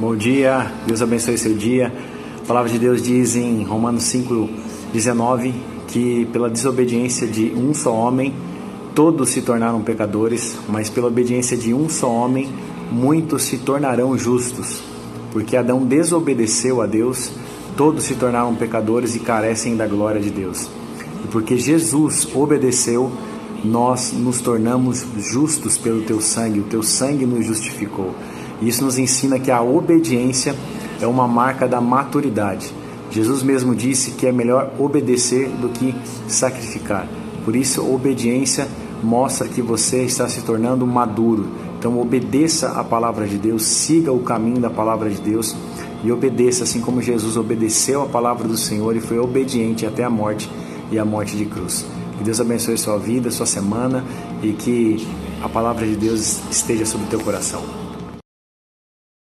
Bom dia, Deus abençoe seu dia. A palavra de Deus diz em Romanos 5,19 que pela desobediência de um só homem, todos se tornaram pecadores, mas pela obediência de um só homem, muitos se tornarão justos. Porque Adão desobedeceu a Deus, todos se tornaram pecadores e carecem da glória de Deus. E porque Jesus obedeceu, nós nos tornamos justos pelo teu sangue, o teu sangue nos justificou. Isso nos ensina que a obediência é uma marca da maturidade. Jesus mesmo disse que é melhor obedecer do que sacrificar. Por isso, obediência mostra que você está se tornando maduro. Então, obedeça a palavra de Deus, siga o caminho da palavra de Deus e obedeça, assim como Jesus obedeceu a palavra do Senhor e foi obediente até a morte e a morte de cruz. Que Deus abençoe sua vida, sua semana e que a palavra de Deus esteja sobre o teu coração.